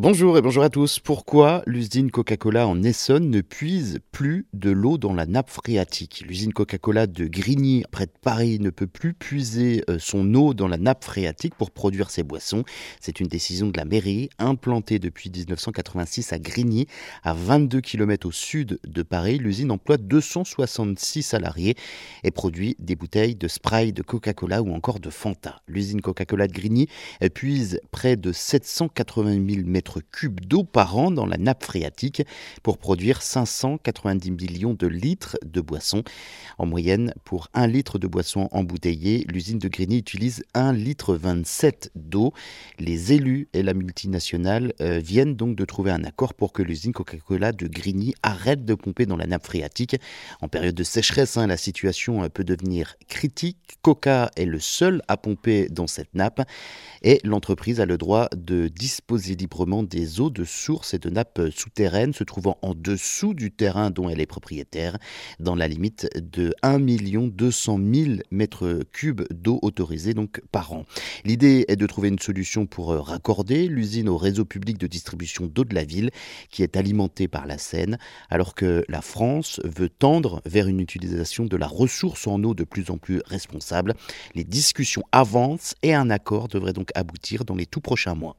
Bonjour et bonjour à tous. Pourquoi l'usine Coca-Cola en Essonne ne puise plus de l'eau dans la nappe phréatique? L'usine Coca-Cola de Grigny, près de Paris, ne peut plus puiser euh, son eau dans la nappe phréatique pour produire ses boissons. C'est une décision de la mairie, implantée depuis 1986 à Grigny, à 22 km au sud de Paris. L'usine emploie 266 salariés et produit des bouteilles de spray de Coca-Cola ou encore de Fanta. L'usine Coca-Cola de Grigny puise près de 780 000 mètres cubes d'eau par an dans la nappe phréatique pour produire 590 millions de litres de boissons. En moyenne, pour un litre de boisson embouteillée, l'usine de Grigny utilise 1 litre 27 d'eau. Les élus et la multinationale euh, viennent donc de trouver un accord pour que l'usine Coca-Cola de Grigny arrête de pomper dans la nappe phréatique. En période de sécheresse, hein, la situation euh, peut devenir critique. Coca est le seul à pomper dans cette nappe et l'entreprise a le droit de disposer librement des eaux de sources et de nappes souterraines se trouvant en dessous du terrain dont elle est propriétaire, dans la limite de 1 200 000 mètres cubes d'eau autorisée donc par an. L'idée est de trouver une solution pour euh, raccorder l'usine au réseau public de distribution d'eau de la ville qui est alimentée par la Seine, alors que la France veut tendre vers une utilisation de la ressource en eau de plus en plus responsable. Les discussions avancent et un accord devrait donc aboutir dans les tout prochains mois.